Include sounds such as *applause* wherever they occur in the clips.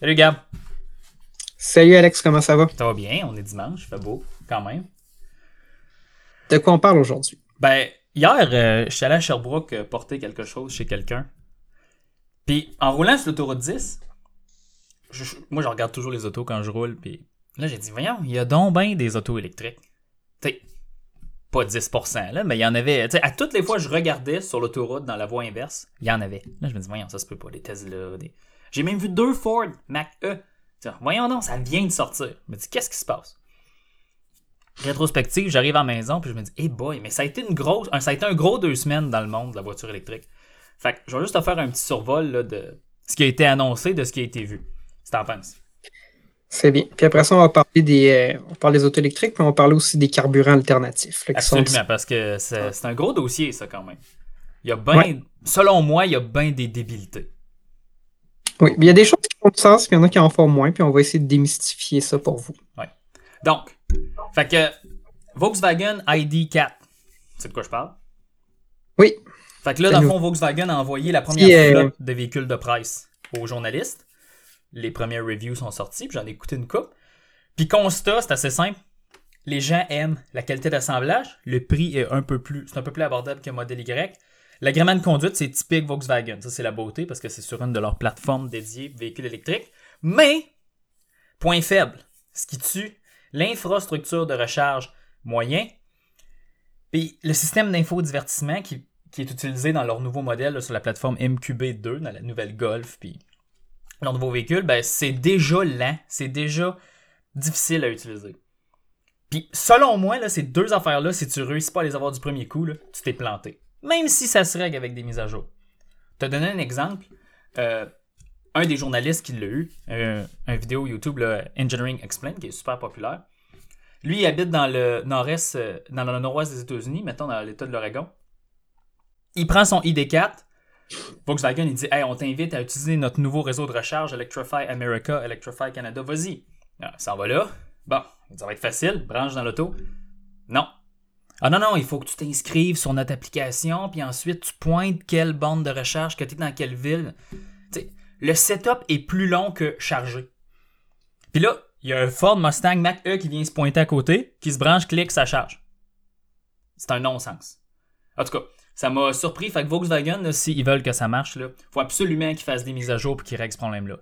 Salut Gab. Salut Alex, comment ça va? Ça va bien, on est dimanche, il fait beau quand même. De quoi on parle aujourd'hui? Ben, hier, euh, je suis allé à Sherbrooke euh, porter quelque chose chez quelqu'un. Puis en roulant sur l'autoroute 10, je- je- moi je regarde toujours les autos quand je roule, puis là j'ai dit, voyons, il y a donc bien des autos électriques. Tu pas 10%, là, mais il y en avait. À toutes les fois je regardais sur l'autoroute dans la voie inverse, il y en avait. Là je me dis, voyons, ça se peut pas, des Tesla, des. J'ai même vu deux Ford Mac E. Voyons donc, ça vient de sortir. Je me dis, qu'est-ce qui se passe? Rétrospective, j'arrive à la maison, puis je me dis, hey boy, mais ça a été une grosse, ça a été un gros deux semaines dans le monde de la voiture électrique. Fait que je vais juste te faire un petit survol de ce qui a été annoncé, de ce qui a été vu. Si t'en penses. C'est bien. Puis après ça, on va parler des, euh, on parle des autos électriques, puis on va parler aussi des carburants alternatifs. là, qui sont- Absolument, parce que c'est un gros dossier, ça, quand même. Il y a ben, Ouais. selon moi, il y a bien des débilités. Oui, mais il y a des choses qui font du sens, puis il y en a qui en font moins, puis on va essayer de démystifier ça pour vous. Donc, fait que Volkswagen ID4, c'est de quoi je parle? Oui, Fait que là, dans le fond, Volkswagen a envoyé la première euh, flotte de véhicules de presse aux journalistes. Les premières reviews sont sorties, j'en ai écouté une coupe. Puis constat, c'est assez simple. Les gens aiment la qualité d'assemblage. Le prix est un peu plus, c'est un peu plus abordable que modèle Y. L'agrément de conduite, c'est typique Volkswagen. Ça, c'est la beauté parce que c'est sur une de leurs plateformes dédiées véhicules électriques. Mais, point faible, ce qui tue, l'infrastructure de recharge moyen. Puis le système d'infodivertissement qui, est utilisé dans leur nouveau modèle sur la plateforme MQB2, dans la nouvelle Golf, puis leur nouveau véhicule, ben, c'est déjà lent, c'est déjà difficile à utiliser. Puis selon moi, là, ces deux affaires-là, si tu réussis pas à les avoir du premier coup, là, tu t'es planté. Même si ça se règle avec des mises à jour. te donner un exemple. Euh, un des journalistes qui l'a eu, euh, un vidéo YouTube, Engineering Explained, qui est super populaire. Lui, il habite dans le nord-est, euh, dans le nord-ouest des États-Unis, mettons dans l'État de l'Oregon. Il prend son ID4. Volkswagen, il dit Hey, on t'invite à utiliser notre nouveau réseau de recharge Electrify America, Electrify Canada. Vas-y. Ah, ça va là? Bon, ça va être facile. Branche dans l'auto. Non. Ah non, non, il faut que tu t'inscrives sur notre application, puis ensuite tu pointes quelle bande de recharge, que tu es dans quelle ville. Tu sais, le setup est plus long que charger. Puis là, il y a un Ford Mustang Mach-E qui vient se pointer à côté, qui se branche, clique, ça charge. C'est un non-sens. En tout cas, ça m'a surpris. Fait que Volkswagen, s'ils veulent que ça marche, il faut absolument qu'ils fassent des mises à jour pour qu'ils règlent ce problème-là.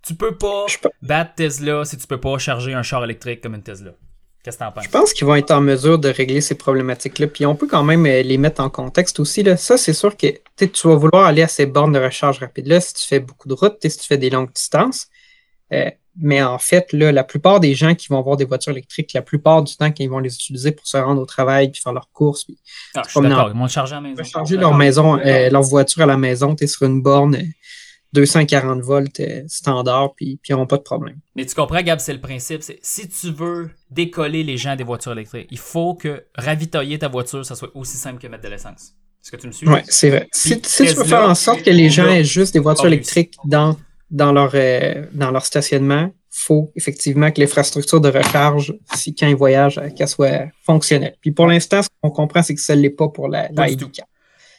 Tu peux pas battre Tesla si tu peux pas charger un char électrique comme une Tesla. Qu'est-ce que t'en penses? je pense qu'ils vont être en mesure de régler ces problématiques-là. Puis on peut quand même euh, les mettre en contexte aussi. Là. Ça, c'est sûr que tu vas vouloir aller à ces bornes de recharge rapide-là si tu fais beaucoup de routes, si tu fais des longues distances. Euh, mais en fait, là, la plupart des gens qui vont avoir des voitures électriques, la plupart du temps, quand ils vont les utiliser pour se rendre au travail puis faire leurs courses, puis Ah, je suis Ils vont charger à la maison. recharger leur maison, euh, leur voiture à la maison, tu es sur une borne euh, 240 volts euh, standard, puis puis ils n'auront pas de problème. Mais tu comprends, Gab, c'est le principe. C'est si tu veux décoller les gens des voitures électriques, il faut que ravitailler ta voiture, ça soit aussi simple que mettre de l'essence. Est-ce que tu me suis? Oui, c'est vrai. Si, Puis si tu veux faire en sorte que les gens aient juste des voitures électriques dans, dans, leur, euh, dans leur stationnement, faut effectivement que l'infrastructure de recharge, si quand ils voyagent, euh, qu'elle soit fonctionnelle. Puis pour l'instant, ce qu'on comprend, c'est que ça ne l'est pas pour la, Pas la du ID4.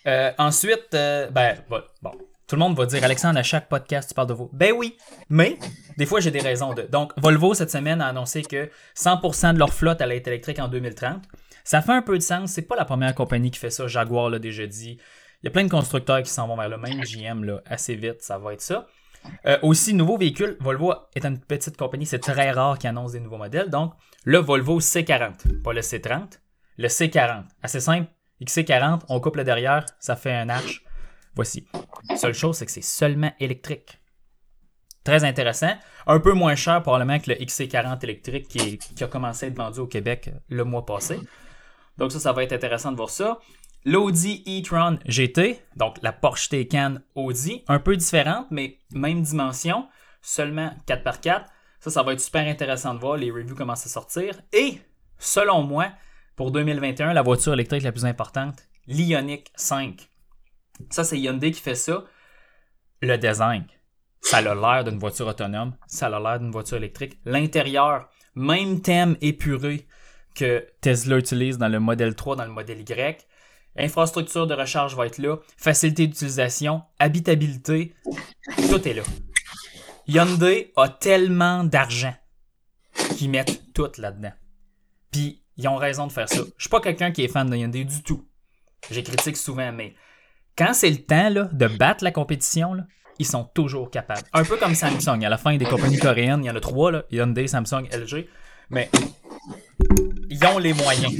Euh, ensuite, euh, ben, bon, tout le monde va dire, Alexandre, à chaque podcast, tu parles de Volvo. Ben oui, mais des fois, j'ai des raisons de. Donc, Volvo, cette semaine, a annoncé que 100% de leur flotte allait être électrique en 2030. Ça fait un peu de sens. C'est pas la première compagnie qui fait ça. Jaguar l'a déjà dit. Il y a plein de constructeurs qui s'en vont vers le même GM là, assez vite. Ça va être ça. Euh, aussi, nouveau véhicule. Volvo est une petite compagnie. C'est très rare qu'ils annoncent des nouveaux modèles. Donc, le Volvo C40, pas le C30. Le C40. Assez simple. XC40, on coupe le derrière, ça fait un arche. Voici. Seule chose, c'est que c'est seulement électrique. Très intéressant. Un peu moins cher probablement que le XC40 électrique qui, a commencé à être vendu au Québec le mois passé. Donc ça, ça va être intéressant de voir ça. L'Audi e-tron GT, donc la Porsche Taycan Audi, un peu différente, mais même dimension, seulement 4x4. Ça, ça va être super intéressant de voir. Les reviews commencent à sortir. Et, selon moi, pour 2021, la voiture électrique la plus importante, l'Ioniq 5. Ça, c'est Hyundai qui fait ça. Le design, ça a l'air d'une voiture autonome, ça a l'air d'une voiture électrique. L'intérieur, même thème épuré que Tesla utilise dans le modèle 3, dans le modèle Y. Infrastructure de recharge va être là, facilité d'utilisation, habitabilité, tout est là. Hyundai a tellement d'argent qu'ils mettent tout là-dedans. Puis ils ont raison de faire ça. Je suis pas quelqu'un qui est fan de Hyundai du tout. J'ai critique souvent, mais quand c'est le temps là, de battre la compétition, ils sont toujours capables. Un peu comme Samsung. À la fin des compagnies coréennes, il y en a trois, là, Hyundai, Samsung, LG. Mais ils ont les moyens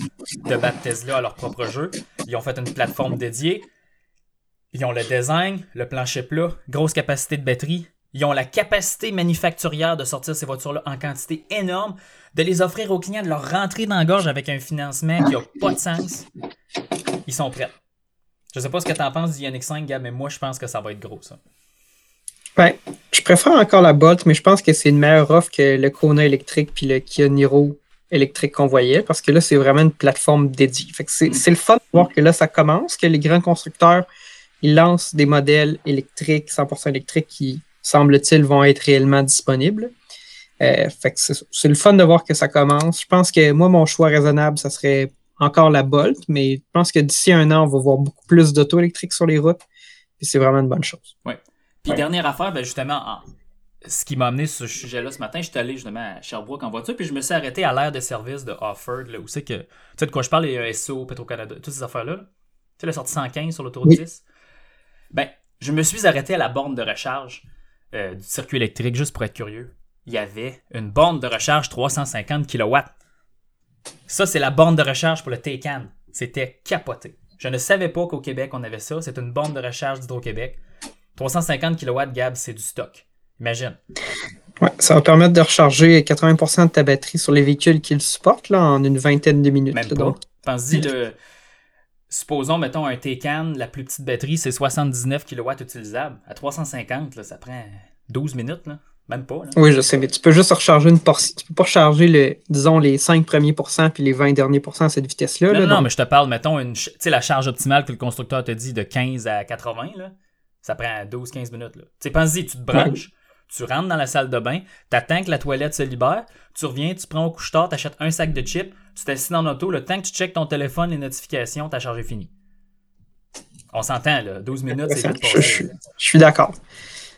de battre Tesla à leur propre jeu. Ils ont fait une plateforme dédiée. Ils ont le design, le plancher plat, grosse capacité de batterie. Ils ont la capacité manufacturière de sortir ces voitures-là en quantité énorme, de les offrir aux clients, de leur rentrer dans la gorge avec un financement qui n'a pas de sens. Ils sont prêts. Je sais pas ce que tu en penses du Yannick 5, Gab, mais moi, je pense que ça va être gros, ça. Ouais, je préfère encore la Bolt, mais je pense que c'est une meilleure offre que le Kona électrique puis le Kia Niro électrique qu'on voyait, parce que là, c'est vraiment une plateforme dédiée. Fait que c'est, c'est le fun de voir que là, ça commence, que les grands constructeurs, ils lancent des modèles électriques, 100% électriques, qui, semble-t-il, vont être réellement disponibles. Euh, fait que c'est, c'est le fun de voir que ça commence. Je pense que moi, mon choix raisonnable, ça serait encore la Bolt, mais je pense que d'ici un an, on va voir beaucoup plus d'auto électriques sur les routes. Puis c'est vraiment une bonne chose. Ouais. Puis dernière affaire, ben justement, en- ce qui m'a amené sur ce sujet-là ce matin, j'étais allé justement à Sherbrooke en voiture, puis je me suis arrêté à l'aire de service de Offord, là, où c'est que. Tu sais de quoi je parle, les ESO, Petro-Canada, toutes ces affaires-là. là. Tu sais, la sortie 115 sur l'autoroute Oui. 10. Ben, je me suis arrêté à la borne de recharge euh, du circuit électrique, juste pour être curieux. Il y avait une borne de recharge 350 kW. Ça, c'est la borne de recharge pour le Taycan. C'était capoté. Je ne savais pas qu'au Québec, on avait ça. C'est une borne de recharge d'Hydro-Québec. 350 kW, Gab, c'est du stock. Imagine. Ouais, ça va permettre de recharger 80% de ta batterie sur les véhicules qui le supportent là, en une vingtaine de minutes. Même là, donc. Pense-y, le... supposons, mettons, un Taycan, la plus petite batterie, c'est 79 kW utilisable. À 350, là, ça prend 12 minutes, là. Même pas. Là. Oui, je sais, mais tu peux juste recharger une portion. Tu peux pas recharger, le, disons, les 5 premiers pourcents puis les 20 derniers pourcents à cette vitesse-là. Non, là, non, donc- mais je te parle, mettons, une, tu sais, la charge optimale que le constructeur te dit de 15 à 80, là, ça prend 12-15 minutes. Tu sais, pense-y, tu te branches, tu rentres dans la salle de bain, t'attends que la toilette se libère, tu reviens, tu prends au couche-tard, t'achètes un sac de chips, tu t'assis dans l'auto, le temps que tu checkes ton téléphone, les notifications, ta charge est finie. On s'entend, là, 12 minutes, c'est vite je, je- je suis d'accord.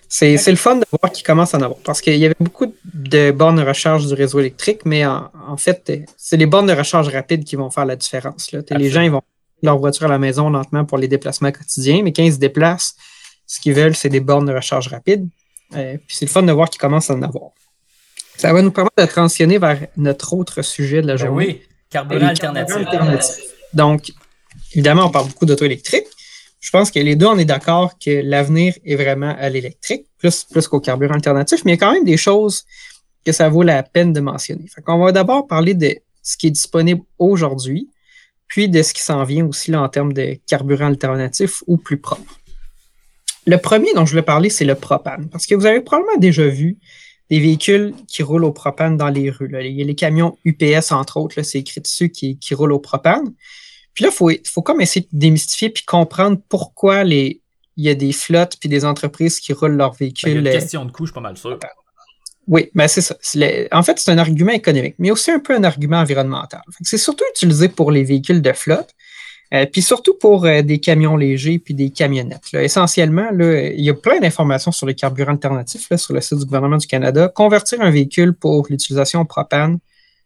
C'est le fun de voir qu'il commence à en avoir. Parce qu'il y avait beaucoup de bornes de recharge du réseau électrique, mais en, en fait, c'est les bornes de recharge rapides qui vont faire la différence. Là. Les gens ils vont leur voiture à la maison lentement pour les déplacements quotidiens, mais quand ils se déplacent, ce qu'ils veulent, c'est des bornes de recharge rapides. Euh, puis c'est le fun de voir qu'ils commencent à en avoir. Ça va nous permettre de transitionner vers notre autre sujet de la Ben journée. oui, carburant alternatif. Donc, évidemment, on parle beaucoup d'auto électrique. Je pense que les deux, on est d'accord que l'avenir est vraiment à l'électrique, plus, plus qu'au carburant alternatif, mais il y a quand même des choses que ça vaut la peine de mentionner. Fait qu'on va d'abord parler de ce qui est disponible aujourd'hui, puis de ce qui s'en vient aussi là, en termes de carburant alternatif ou plus propre. Le premier dont je voulais parler, c'est le propane, parce que vous avez probablement déjà vu des véhicules qui roulent au propane dans les rues. là. Il y a les camions UPS, entre autres, c'est écrit dessus, qui, qui roulent au propane. Puis là, il faut, faut comme essayer de démystifier puis comprendre pourquoi les, il y a des flottes puis des entreprises qui roulent leurs Ben, il y a véhicules. une euh, question de coût, je suis pas mal sûr. oui, ben c'est ça. Le- En fait, c'est un argument économique, mais aussi un peu un argument environnemental. C'est surtout utilisé pour les véhicules de flotte, euh, puis surtout pour euh, des camions légers puis des camionnettes. Essentiellement, là, il y a plein d'informations sur les carburants alternatifs là, sur le site du gouvernement du Canada. Convertir un véhicule pour l'utilisation propane,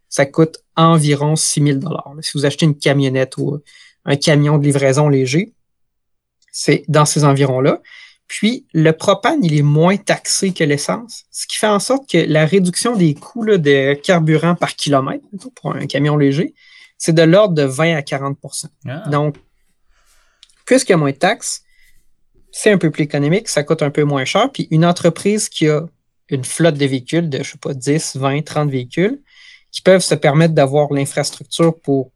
ça coûte environ 6 000 là. Si vous achetez une camionnette ou un camion de livraison léger, c'est dans ces environs-là. Puis, le propane, il est moins taxé que l'essence, ce qui fait en sorte que la réduction des coûts là, de carburant par kilomètre pour un camion léger, c'est de l'ordre de 20 à 40 Ah. Donc, puisqu'il y a moins de taxes, c'est un peu plus économique, ça coûte un peu moins cher. Puis, une entreprise qui a une flotte de véhicules de, je sais pas, 10, 20, 30 véhicules, qui peuvent se permettre d'avoir l'infrastructure pour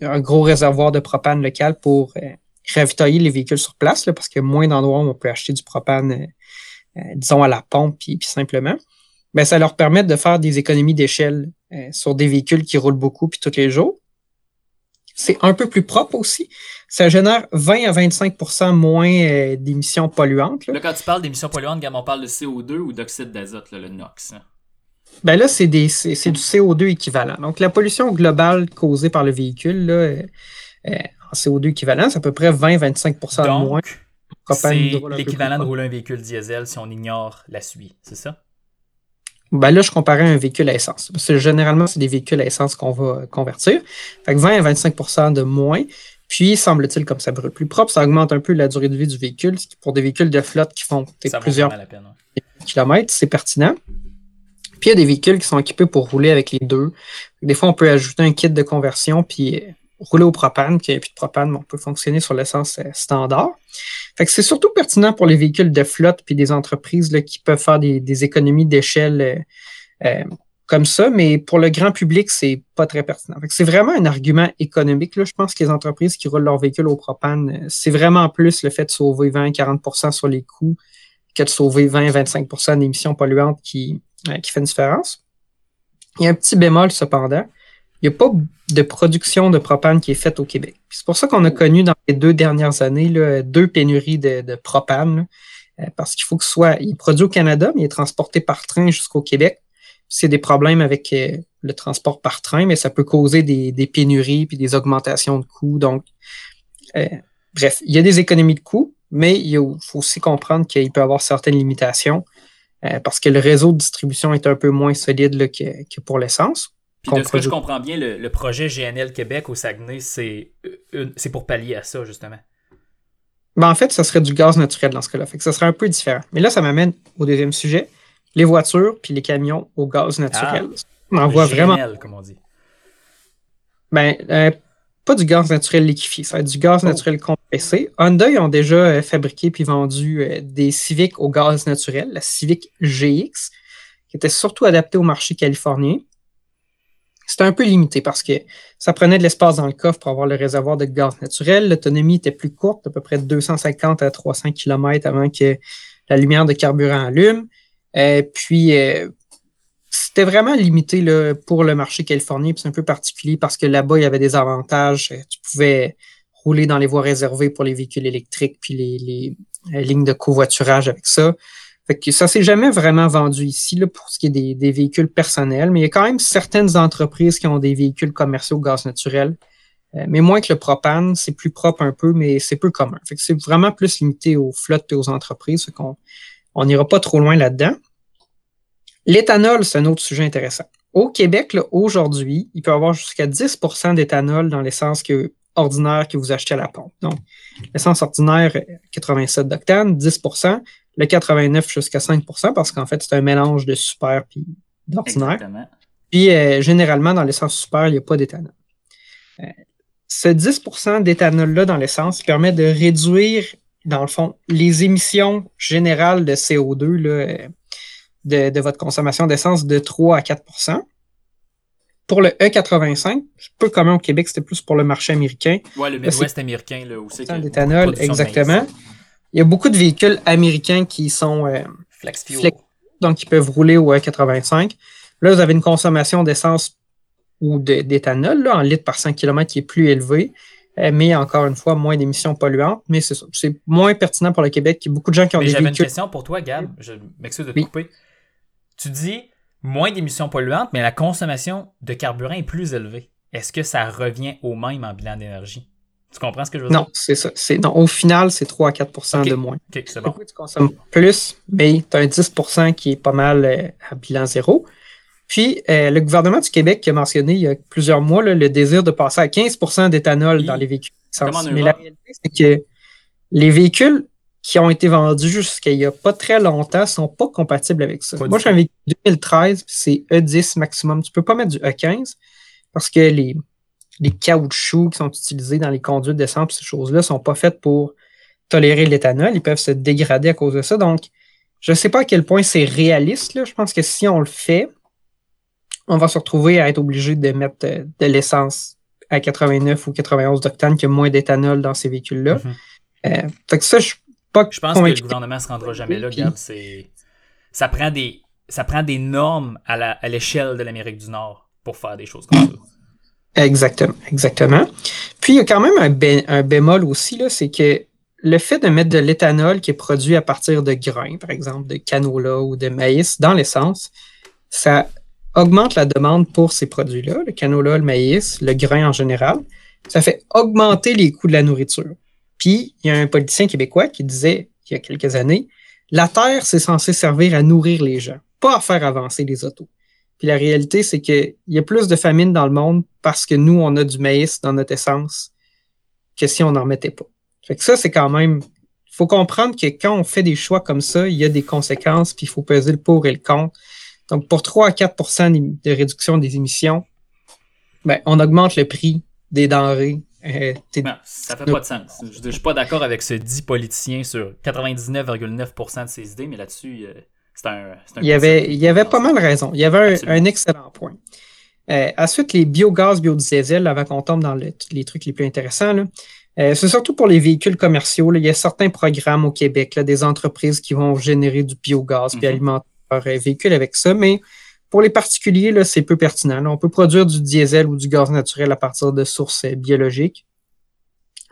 un gros réservoir de propane local pour euh, ravitailler les véhicules sur place, là, parce qu'il y a moins d'endroits où on peut acheter du propane, euh, euh, disons, à la pompe, puis, puis simplement. Ben, ça leur permet de faire des économies d'échelle sur des véhicules qui roulent beaucoup, puis tous les jours. C'est un peu plus propre aussi. Ça génère 20 à 25% moins euh, d'émissions polluantes. là. Là, quand tu parles d'émissions polluantes, on parle de CO2 ou d'oxyde d'azote, le NOx. hein? Ben là, c'est des c'est c'est du CO2 équivalent. Donc, la pollution globale causée par le véhicule, là, euh, euh, CO2 équivalent, c'est à peu près 20-25 de Donc, moins. c'est l'équivalent de rouler un véhicule diesel si on ignore la suie, c'est ça? Ben là, je comparais un véhicule à essence. Parce que généralement, c'est des véhicules à essence qu'on va convertir. Fait que 20 à 25% de moins. Puis, semble-t-il, comme ça brûle plus propre, ça augmente un peu la durée de vie du véhicule. Pour des véhicules de flotte qui font plusieurs vraiment la peine. ouais. kilomètres, c'est pertinent. Puis, il y a des véhicules qui sont équipés pour rouler avec les deux. Des fois, on peut ajouter un kit de conversion puis euh, rouler au propane. Puis, il n'y a plus de propane, mais on peut fonctionner sur l'essence euh, standard. Fait que c'est surtout pertinent pour les véhicules de flotte puis des entreprises là, qui peuvent faire des, des économies d'échelle euh, euh, comme ça, mais pour le grand public, c'est pas très pertinent. Fait que c'est vraiment un argument économique. Là. Je pense que les entreprises qui roulent leurs véhicules au propane, euh, c'est vraiment plus le fait de sauver 20-40% sur les coûts que de sauver 20-25% d'émissions polluantes qui, euh, qui fait une différence. Il y a un petit bémol cependant. Il n'y a pas de production de propane qui est faite au Québec. C'est pour ça qu'on a connu dans les deux dernières années là, deux pénuries de, propane. là. Euh, parce qu'il faut que ce soit. Il est produit au Canada, mais il est transporté par train jusqu'au Québec. C'est des problèmes avec euh, le transport par train, mais ça peut causer des, pénuries puis des augmentations de coûts. Donc, euh, bref, il y a des économies de coûts, mais il faut aussi comprendre qu'il peut y avoir certaines limitations euh, parce que le réseau de distribution est un peu moins solide là, que pour l'essence. Puis de ce que je comprends bien, le, le projet GNL Québec au Saguenay, c'est euh, c'est pour pallier à ça, justement. Ben, en fait, ça serait du gaz naturel dans ce cas-là. Fait que ça serait un peu différent. Mais là, ça m'amène au deuxième sujet. Les voitures puis les camions au gaz naturel. On en voit vraiment. Comme on dit. Ben, euh, pas du gaz naturel liquéfié, ça va être du gaz Oh. naturel compressé. Honda, ils ont déjà euh, fabriqué puis vendu euh, des Civic au gaz naturel, la Civic GX, qui était surtout adaptée au marché californien. C'était un peu limité parce que ça prenait de l'espace dans le coffre pour avoir le réservoir de gaz naturel. L'autonomie était plus courte, à peu près de 250 à 300 km avant que la lumière de carburant allume. Euh, puis, euh, c'était vraiment limité pour le marché californien. puis C'est un peu particulier parce que là-bas, il y avait des avantages. Euh, Tu pouvais rouler dans les voies réservées pour les véhicules électriques puis les, les, euh, lignes de covoiturage avec ça. Fait que ça s'est jamais vraiment vendu ici là, pour ce qui est des, véhicules personnels, mais il y a quand même certaines entreprises qui ont des véhicules commerciaux au gaz naturel. Euh, mais moins que le propane, c'est plus propre un peu, mais c'est peu commun. Fait que c'est vraiment plus limité aux flottes et aux entreprises. Qu'on on n'ira pas trop loin là-dedans. L'éthanol, c'est un autre sujet intéressant. Au Québec, aujourd'hui, il peut y avoir jusqu'à 10% d'éthanol dans l'essence que, ordinaire que vous achetez à la pompe. Donc, l'essence ordinaire, euh, 87 d'octane, 10 le 89 jusqu'à 5% parce qu'en fait, c'est un mélange de super puis d'ordinaire. Puis, euh, généralement, dans l'essence super, il n'y a pas d'éthanol. Euh, ce 10% d'éthanol-là dans l'essence permet de réduire, dans le fond, les émissions générales de CO2 là, euh, de, de votre consommation d'essence de 3 à 4% Pour le E85, c'est peu commun au Québec, c'était plus pour le marché américain. Ouais, le Midwest américain, là, où c'est d'éthanol, exactement. Il y a beaucoup de véhicules américains qui sont euh, Flex fuel. Flex- donc qui peuvent rouler au E85. Là, vous avez une consommation d'essence ou de- d'éthanol là, en litres par 100 km qui est plus élevée, euh, mais encore une fois, moins d'émissions polluantes. Mais c'est moins pertinent pour le Québec. Il y a beaucoup de gens qui ont Mais des j'avais une véhicules. question pour toi, Gab. Je m'excuse de te Oui. couper. Tu dis moins d'émissions polluantes, mais la consommation de carburant est plus élevée. Est-ce que ça revient au même en bilan d'énergie? Tu comprends ce que je veux Non, dire? c'est ça. C'est, non, au final, c'est 3 à 4 Ok. de moins. Ok, c'est bon. Tu consommes plus, mais tu as un 10% qui est pas mal euh, à bilan zéro. Puis, euh, le gouvernement du Québec qui a mentionné il y a plusieurs mois là, le désir de passer à 15% d'éthanol Oui. dans les véhicules. Essence. Mais la réalité, c'est que les véhicules qui ont été vendus jusqu'à il n'y a pas très longtemps ne sont pas compatibles avec ça. Pas Moi, j'ai un véhicule 2013, puis c'est E10 maximum. Tu peux pas mettre du E15 parce que les, les caoutchoucs qui sont utilisés dans les conduites d'essence, ces choses-là, sont pas faites pour tolérer l'éthanol. Ils peuvent se dégrader à cause de ça. Donc, je ne sais pas à quel point c'est réaliste. Là. Je pense que si on le fait, on va se retrouver à être obligé de mettre euh, de l'essence à 89 ou 91 d'octane qui a moins d'éthanol dans ces véhicules-là. Euh, fait que ça, je pas Je pense que convaincu. le gouvernement se rendra jamais là, Gab. Ça, prend des... ça prend des normes à l'échelle de l'Amérique du Nord pour faire des choses comme *coughs* ça. Exactement, exactement. Puis il y a quand même un, un bémol aussi, c'est que le fait de mettre de l'éthanol qui est produit à partir de grains, par exemple de canola ou de maïs, dans l'essence, ça augmente la demande pour ces produits-là, le canola, le maïs, le grain en général. ça fait augmenter les coûts de la nourriture. Puis, il y a un politicien québécois qui disait, il y a quelques années, la Terre, c'est censé servir à nourrir les gens, pas à faire avancer les autos. Puis la réalité, c'est qu'il y a plus de famine dans le monde parce que nous, on a du maïs dans notre essence que si on n'en mettait pas. Fait que ça, c'est quand même. Il faut comprendre que quand on fait des choix comme ça, il y a des conséquences, puis il faut peser le pour et le contre. Donc, pour 3 à 4% de réduction des émissions, ben, on augmente le prix des denrées. Euh, non, ça fait pas de sens. Je, ne suis pas d'accord avec ce dit politicien sur 99,9% de ses idées, mais là-dessus, euh, un, un, Il y avait, il y avait pas mal raison. Il y avait un, excellent point. Euh, ensuite, les biogaz, biodiesel, avant qu'on tombe dans les trucs les plus intéressants, euh, c'est surtout pour les véhicules commerciaux. Il y a certains programmes au Québec, des entreprises qui vont générer du biogaz et mhm. alimenter leurs véhicules avec ça, mais pour les particuliers, c'est peu pertinent. on peut produire du diesel ou du gaz naturel à partir de sources euh, biologiques.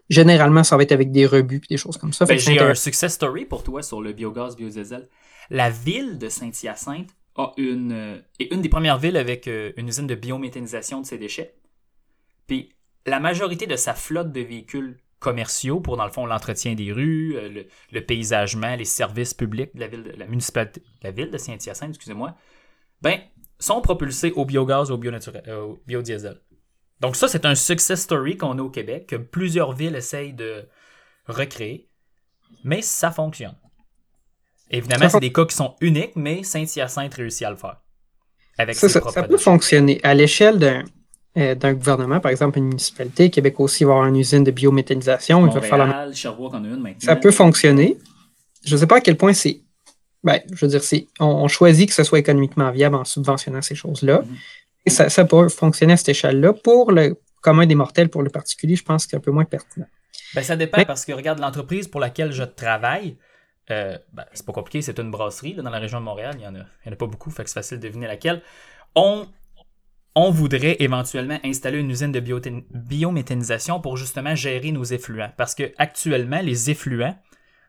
Généralement, ça va être avec des rebuts et des choses comme ça. Ben, j'ai un success story pour toi sur le biogaz, biodiesel. La ville de Saint-Hyacinthe euh, est une des premières villes avec euh, une usine de biométhanisation de ses déchets. Puis la majorité de sa flotte de véhicules commerciaux pour, dans le fond, l'entretien des rues, le, paysagement, les services publics de la ville de la municipalité, Saint-Hyacinthe, excusez-moi, ben, sont propulsés au biogaz ou au, euh, au biodiesel. Donc ça, c'est un success story qu'on a au Québec, que plusieurs villes essayent de recréer, mais ça fonctionne. Évidemment, c'est des cas qui sont uniques, mais Saint-Hyacinthe réussit à le faire. Avec ça, ça, peut fonctionner. À l'échelle euh, d'un gouvernement, par exemple une municipalité, Québec aussi va avoir une usine de biométhanisation. Montréal, il Sherbrooke en a une maintenant. Ça peut fonctionner. Je ne sais pas à quel point c'est ben, je veux dire, c'est, on, choisit que ce soit économiquement viable en subventionnant ces choses-là. Mm-hmm. Et ça, ça peut fonctionner à cette échelle-là. Pour le commun des mortels, pour le particulier, je pense que c'est un peu moins pertinent. Ben, ça dépend parce que regarde l'entreprise pour laquelle je travaille. Euh, ben, c'est pas compliqué, c'est une brasserie dans la région de Montréal. Il y en en a pas beaucoup, fait que c'est facile de deviner laquelle. On, on voudrait éventuellement installer une usine de biométhanisation pour justement gérer nos effluents. Parce que actuellement, les effluents,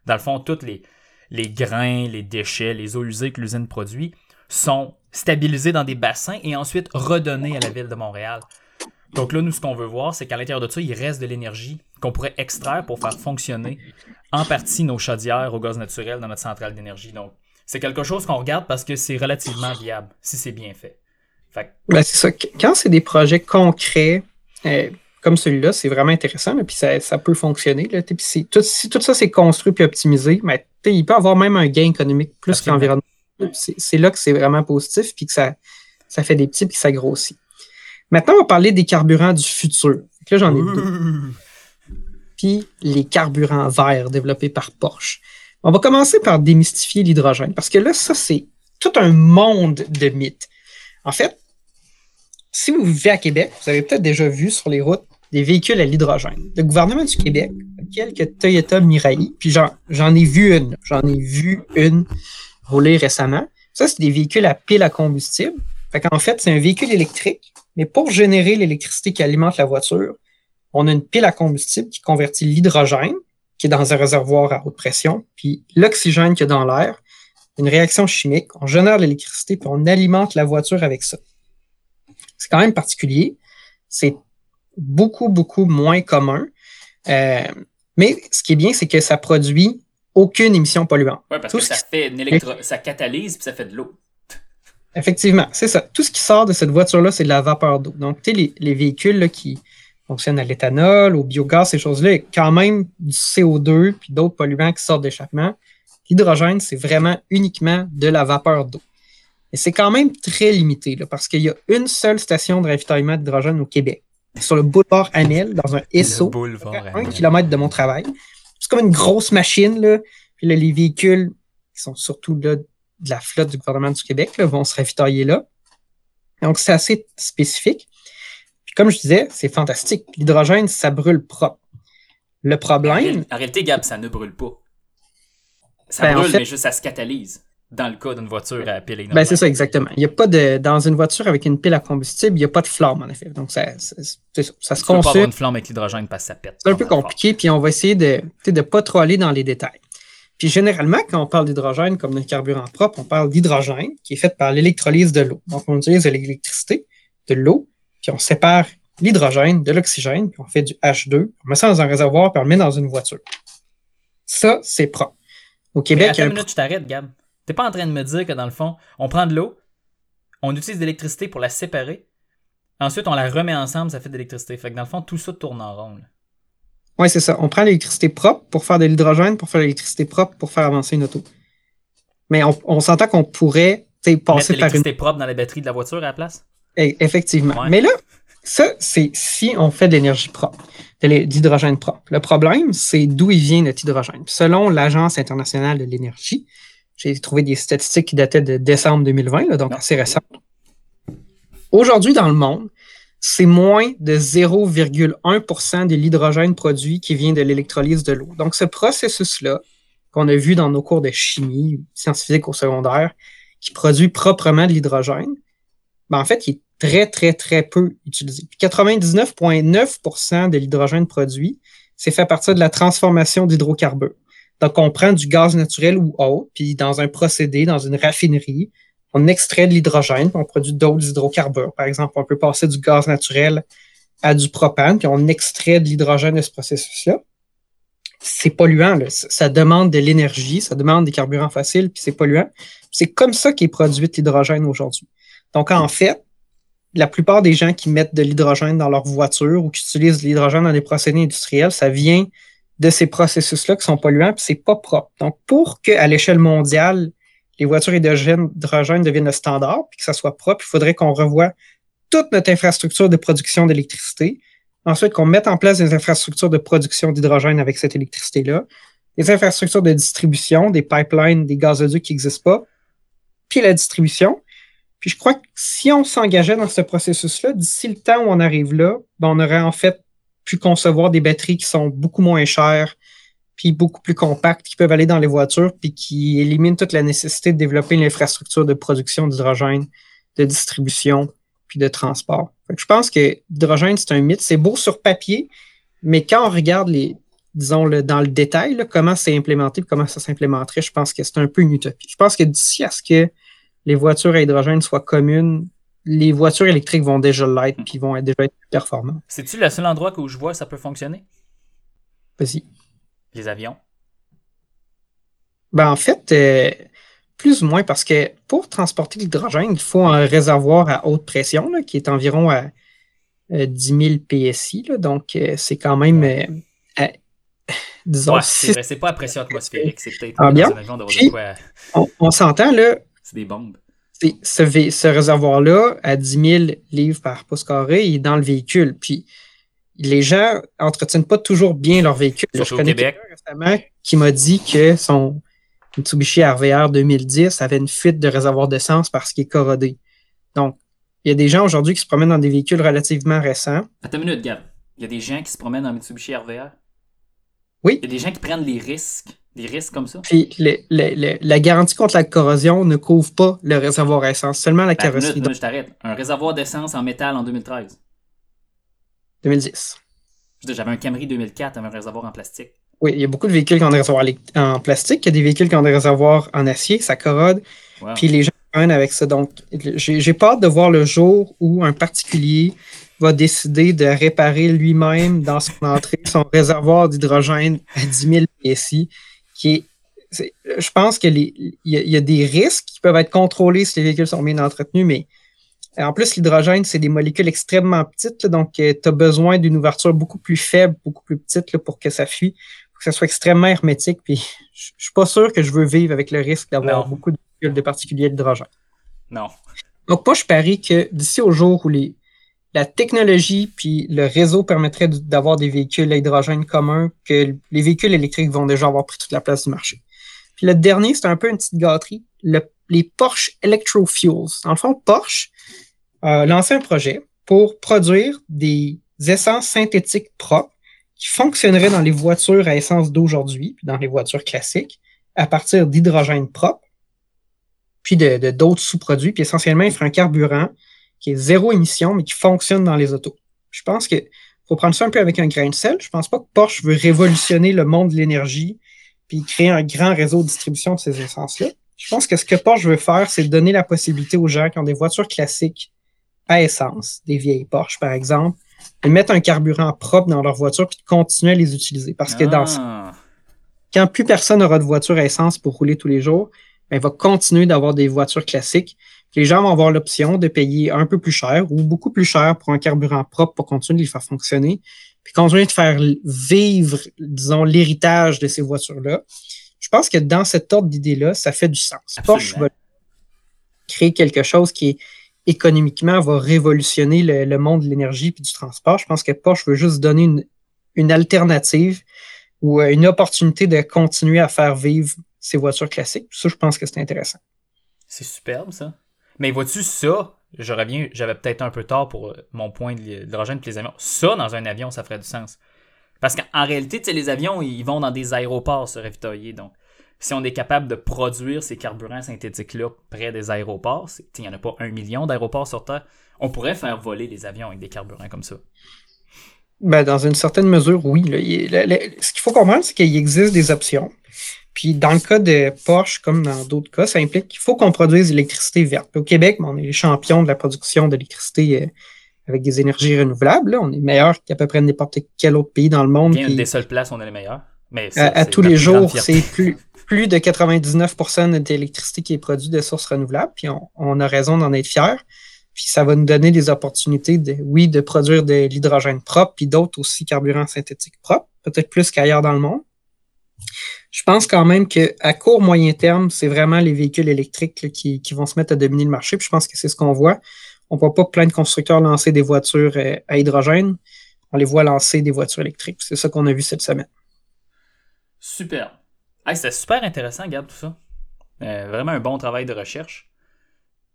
dans le fond, toutes les, les grains, les déchets, les eaux usées que l'usine produit sont stabilisés dans des bassins et ensuite redonnés à la ville de Montréal. Donc là, nous, ce qu'on veut voir, c'est qu'à l'intérieur de ça, il reste de l'énergie qu'on pourrait extraire pour faire fonctionner en partie nos chaudières au gaz naturel dans notre centrale d'énergie. Donc, c'est quelque chose qu'on regarde parce que c'est relativement viable si c'est bien fait. Ben, c'est ça. Quand c'est des projets concrets, euh, comme celui-là, c'est vraiment intéressant, puis ça, peut fonctionner. Là, si, tout, ça c'est construit puis optimisé, mais il peut avoir même un gain économique plus qu'environnemental. C'est là que c'est vraiment positif, puis que ça, ça fait des petits, puis ça grossit. Maintenant, on va parler des carburants du futur. Là, j'en ai deux. Les carburants verts développés par Porsche. On va commencer par démystifier l'hydrogène, parce que là, ça, c'est tout un monde de mythes. En fait, si vous vivez à Québec, vous avez peut-être déjà vu sur les routes des véhicules à l'hydrogène. Le gouvernement du Québec a quelques Toyota Mirai, puis j'en ai vu une, j'en ai vu une rouler récemment. Ça, c'est des véhicules à pile à combustible. Qu'en fait, c'est un véhicule électrique, mais pour générer l'électricité qui alimente la voiture, on a une pile à combustible qui convertit l'hydrogène, qui est dans un réservoir à haute pression, puis l'oxygène qui est dans l'air, une réaction chimique, on génère l'électricité, puis on alimente la voiture avec ça. C'est quand même particulier. C'est beaucoup, beaucoup moins commun. Euh, mais ce qui est bien, c'est que ça produit aucune émission polluante. Oui, parce que ça fait une électro... ça catalyse puis ça fait de l'eau. Effectivement, c'est ça. Tout ce qui sort de cette voiture-là, c'est de la vapeur d'eau. Donc, tu sais, les, les, véhicules qui fonctionnent à l'éthanol, au biogaz, ces choses-là, quand même du CO2 puis d'autres polluants qui sortent d'échappement. L'hydrogène, c'est vraiment uniquement de la vapeur d'eau. Et c'est quand même très limité, là, parce qu'il y a une seule station de ravitaillement d'hydrogène au Québec sur le boulevard Amel, dans un SO, à un kilomètre de mon travail. C'est comme une grosse machine, là. Puis là, les véhicules, qui sont surtout là, de la flotte du gouvernement du Québec, là, vont se ravitailler là. Donc, c'est assez spécifique. Comme je disais, c'est fantastique. L'hydrogène, ça brûle propre. Le problème. En réalité, Gab, ça ne brûle pas. Ça ben, brûle, mais juste ça se catalyse dans le cas d'une voiture à pile ben, c'est ça, exactement. Il y a pas de, dans une voiture avec une pile à combustible, il n'y a pas de flamme, en effet. Donc, ça, ça, ça, se consume. pas avoir une flamme avec l'hydrogène parce que ça pète. C'est un peu compliqué, puis on va essayer de ne pas trop aller dans les détails. Puis, généralement, quand on parle d'hydrogène comme d'un carburant propre, on parle d'hydrogène qui est fait par l'électrolyse de l'eau. Donc, on utilise de l'électricité, de l'eau, puis on sépare l'hydrogène, de l'oxygène, puis on fait du H2, on met ça dans un réservoir, puis on le met dans une voiture. Ça, c'est propre. Au Québec, Mais il y a attends un minute, je t'arrête, Gab. T'es pas en train de me dire que dans le fond, on prend de l'eau, on utilise de l'électricité pour la séparer, ensuite on la remet ensemble, ça fait de l'électricité. Fait que dans le fond, tout ça tourne en rond. Oui, c'est ça. On prend l'électricité propre pour faire de l'hydrogène, pour faire l'électricité propre pour faire avancer une auto. Mais on, on s'entend qu'on pourrait tu passer par une. l'électricité propre dans la batterie de la voiture à la place? E- Effectivement. Ouais. Mais là, ça, c'est si on fait de l'énergie propre, de d'hydrogène propre. Le problème, c'est d'où il vient notre hydrogène. Puis Selon l'Agence internationale de l'énergie, j'ai trouvé des statistiques qui dataient de décembre 2020, là, donc assez récentes. Aujourd'hui, dans le monde, c'est moins de 0,1% de l'hydrogène produit qui vient de l'électrolyse de l'eau. Donc, ce processus-là, qu'on a vu dans nos cours de chimie, sciences physiques au secondaire, qui produit proprement de l'hydrogène, ben, en fait, il est très, très, très peu utilisé. Puis 99,9% de l'hydrogène produit, c'est fait à partir de la transformation d'hydrocarbures. Donc, on prend du gaz naturel ou autre, puis dans un procédé, dans une raffinerie, on extrait de l'hydrogène, puis on produit d'autres hydrocarbures. Par exemple, on peut passer du gaz naturel à du propane, puis on extrait de l'hydrogène de ce processus-là. C'est polluant, là. Ça demande de l'énergie, ça demande des carburants fossiles, puis c'est polluant. C'est comme ça qu'est produite l'hydrogène aujourd'hui. Donc, en fait, la plupart des gens qui mettent de l'hydrogène dans leur voiture ou qui utilisent l'hydrogène dans des procédés industriels, ça vient de ces processus-là qui sont polluants, puis c'est pas propre. Donc, pour qu'à l'échelle mondiale, les voitures hydrogène, hydrogène deviennent le standard, puis que ça soit propre, il faudrait qu'on revoie toute notre infrastructure de production d'électricité. Ensuite, qu'on mette en place des infrastructures de production d'hydrogène avec cette électricité-là, des infrastructures de distribution, des pipelines, des gazoducs qui n'existent pas, puis la distribution. Puis je crois que si on s'engageait dans ce processus-là, d'ici le temps où on arrive là, ben on aurait en fait pu concevoir des batteries qui sont beaucoup moins chères, puis beaucoup plus compactes, qui peuvent aller dans les voitures, puis qui éliminent toute la nécessité de développer une infrastructure de production d'hydrogène, de distribution, puis de transport. Je pense que l'hydrogène, c'est un mythe. C'est beau sur papier, mais quand on regarde les, disons, le, dans le détail, comment c'est implémenté, comment ça s'implémenterait, je pense que c'est un peu une utopie. Je pense que d'ici à ce que les voitures à hydrogène soient communes, les voitures électriques vont déjà l'être, puis vont être- déjà être plus performantes. C'est-tu le seul endroit où je vois que ça peut fonctionner? Vas-y. Les avions? Ben, en fait, euh, plus ou moins parce que pour transporter l'hydrogène, il faut un réservoir à haute pression là, qui est environ à euh, 10 000 PSI. là. donc, euh, c'est quand même, euh, à- *laughs* disons, Ouais, c'est pas à pression *laughs* atmosphérique, c'est peut-être Ah, d'avoir Puis- de quoi. on, on s'entend là, C'est des bombes. ce, réservoir-là, à 10 000 livres par pouce carré, il est dans le véhicule. Puis les gens entretiennent pas toujours bien leur véhicule. Surtout Je connais quelqu'un récemment qui m'a dit que son Mitsubishi RVR 2010 avait une fuite de réservoir d'essence parce qu'il est corrodé. Donc, il y a des gens aujourd'hui qui se promènent dans des véhicules relativement récents. Attends une minute, Gab. Il y a des gens qui se promènent en Mitsubishi RVR. Oui. Il y a des gens qui prennent des risques. Des risques comme ça? Puis la garantie contre la corrosion ne couvre pas le réservoir à essence, seulement la Ben, carrosserie. minute, je t'arrête. Un réservoir d'essence en métal en 2013. 2010. Je veux dire, J'avais un Camry 2004 avec un réservoir en plastique. Oui, il y a beaucoup de véhicules qui ont des réservoirs en plastique, il y a des véhicules qui ont des réservoirs en acier, ça corrode, Wow. puis les gens prennent avec ça. Donc, j'ai hâte de voir le jour où un particulier va décider de réparer lui-même dans son entrée son réservoir d'hydrogène à 10 000 PSI, qui est. c'est- Je pense qu'il y, y a des risques qui peuvent être contrôlés si les véhicules sont bien entretenus, mais en plus, l'hydrogène, c'est des molécules extrêmement petites, là, donc tu as besoin d'une ouverture beaucoup plus faible, beaucoup plus petite là, pour que ça fuit, pour que ça soit extrêmement hermétique. Puis je je suis pas sûr que je veux vivre avec le risque d'avoir beaucoup de véhicules de particuliers d'hydrogène. Non. Donc moi, je parie que d'ici au jour où les, la technologie puis le réseau permettrait d'avoir des véhicules à hydrogène communs, que les véhicules électriques vont déjà avoir pris toute la place du marché. Puis le dernier, c'est un peu une petite gâterie, le- les Porsche Electrofuels. Dans le fond, Porsche a lancé un projet pour produire des essences synthétiques propres qui fonctionneraient dans les voitures à essence d'aujourd'hui, puis dans les voitures classiques, à partir d'hydrogène propre, puis de de- d'autres sous-produits. Puis essentiellement, il ferait un carburant qui est zéro émission, mais qui fonctionne dans les autos. Je pense que faut prendre ça un peu avec un grain de sel. Je pense pas que Porsche veut révolutionner le monde de l'énergie puis créer un grand réseau de distribution de ces essences-là. Je pense que ce que Porsche veut faire, c'est donner la possibilité aux gens qui ont des voitures classiques à essence, des vieilles Porsche par exemple, de mettre un carburant propre dans leur voiture puis de continuer à les utiliser. Parce que dans Ah. quand plus personne n'aura de voiture à essence pour rouler tous les jours, ben, il va continuer d'avoir des voitures classiques. Les gens vont avoir l'option de payer un peu plus cher ou beaucoup plus cher pour un carburant propre pour continuer de les faire fonctionner, puis continuer de faire vivre, disons, l'héritage de ces voitures-là. Je pense que dans cet ordre d'idées-là, ça fait du sens. Porsche va créer quelque chose qui est économiquement va révolutionner le, le monde de l'énergie puis du transport. Je pense que Porsche veut juste donner une, une alternative ou euh, une opportunité de continuer à faire vivre ces voitures classiques. Ça, je pense que c'est intéressant. C'est superbe, ça. Mais vois-tu ça? Je reviens, j'avais peut-être un peu tard pour euh, mon point de l'hydrogène et les avions. Ça, dans un avion, ça ferait du sens. Parce qu'en réalité, les avions, ils vont dans des aéroports se ravitailler. Donc, si on est capable de produire ces carburants synthétiques-là près des aéroports, il n'y en a pas un million d'aéroports sur Terre, on pourrait faire voler les avions avec des carburants comme ça. Ben, dans une certaine mesure, oui. ce qu'il faut comprendre, c'est qu'il existe des options. Puis dans le cas de Porsche, comme dans d'autres cas, ça implique qu'il faut qu'on produise de l'électricité verte. Au Québec, on est les champions de la production d'électricité euh, avec des énergies renouvelables. là. On est meilleur qu'à peu près n'importe quel autre pays dans le monde. Bien, une puis- des seules places où on est les meilleurs. Mais à, tous les jours, c'est plus, plus de 99% de l'électricité qui est produite de sources renouvelables, puis on, on a raison d'en être fiers. Puis ça va nous donner des opportunités, de, oui, de produire de l'hydrogène propre, puis d'autres aussi carburants synthétiques propres, peut-être plus qu'ailleurs dans le monde. Je pense quand même qu'à court, moyen terme, c'est vraiment les véhicules électriques qui, vont se mettre à dominer le marché. Puis je pense que c'est ce qu'on voit. On voit pas plein de constructeurs lancer des voitures euh, à hydrogène. On les voit lancer des voitures électriques. C'est ça qu'on a vu cette semaine. Super. C'était super intéressant, Gab, tout ça. Euh, vraiment un bon travail de recherche.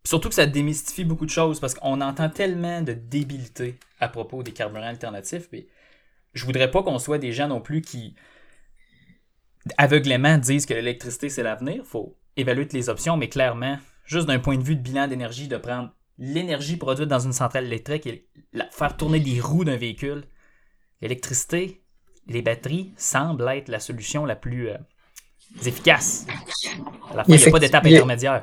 Surtout que ça démystifie beaucoup de choses parce qu'on entend tellement de débilité à propos des carburants alternatifs. Puis je voudrais pas qu'on soit des gens non plus qui aveuglément disent que l'électricité c'est l'avenir. faut évaluer toutes les options, mais clairement, juste d'un point de vue de bilan d'énergie, de prendre l'énergie produite dans une centrale électrique et la- faire tourner des roues d'un véhicule, l'électricité, les batteries semblent être la solution la plus euh, efficace. À la fin, il n'y a pas d'étape Il intermédiaire.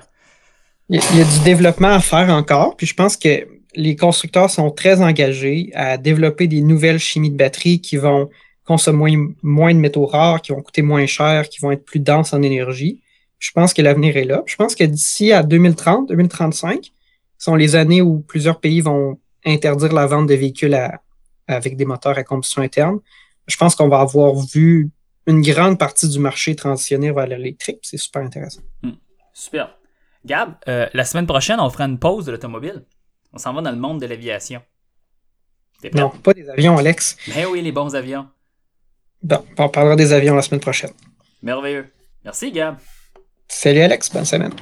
Il y, a, il y a du développement à faire encore, puis je pense que les constructeurs sont très engagés à développer des nouvelles chimies de batterie qui vont consommer moins, moins de métaux rares, qui vont coûter moins cher, qui vont être plus denses en énergie. Je pense que l'avenir est là. Je pense que d'ici à 2030, 2035, sont les années où plusieurs pays vont interdire la vente de véhicules à- avec des moteurs à combustion interne. Je pense qu'on va avoir vu une grande partie du marché transitionner vers l'électrique. C'est super intéressant. Super. Gab, euh, la semaine prochaine, on fera une pause de l'automobile. On s'en va dans le monde de l'aviation. Non, pas des avions, Alex. Ben oui, les bons avions. Bon, on parlera des avions la semaine prochaine. Merveilleux. Merci, Gab. Salut Alex, bonne semaine.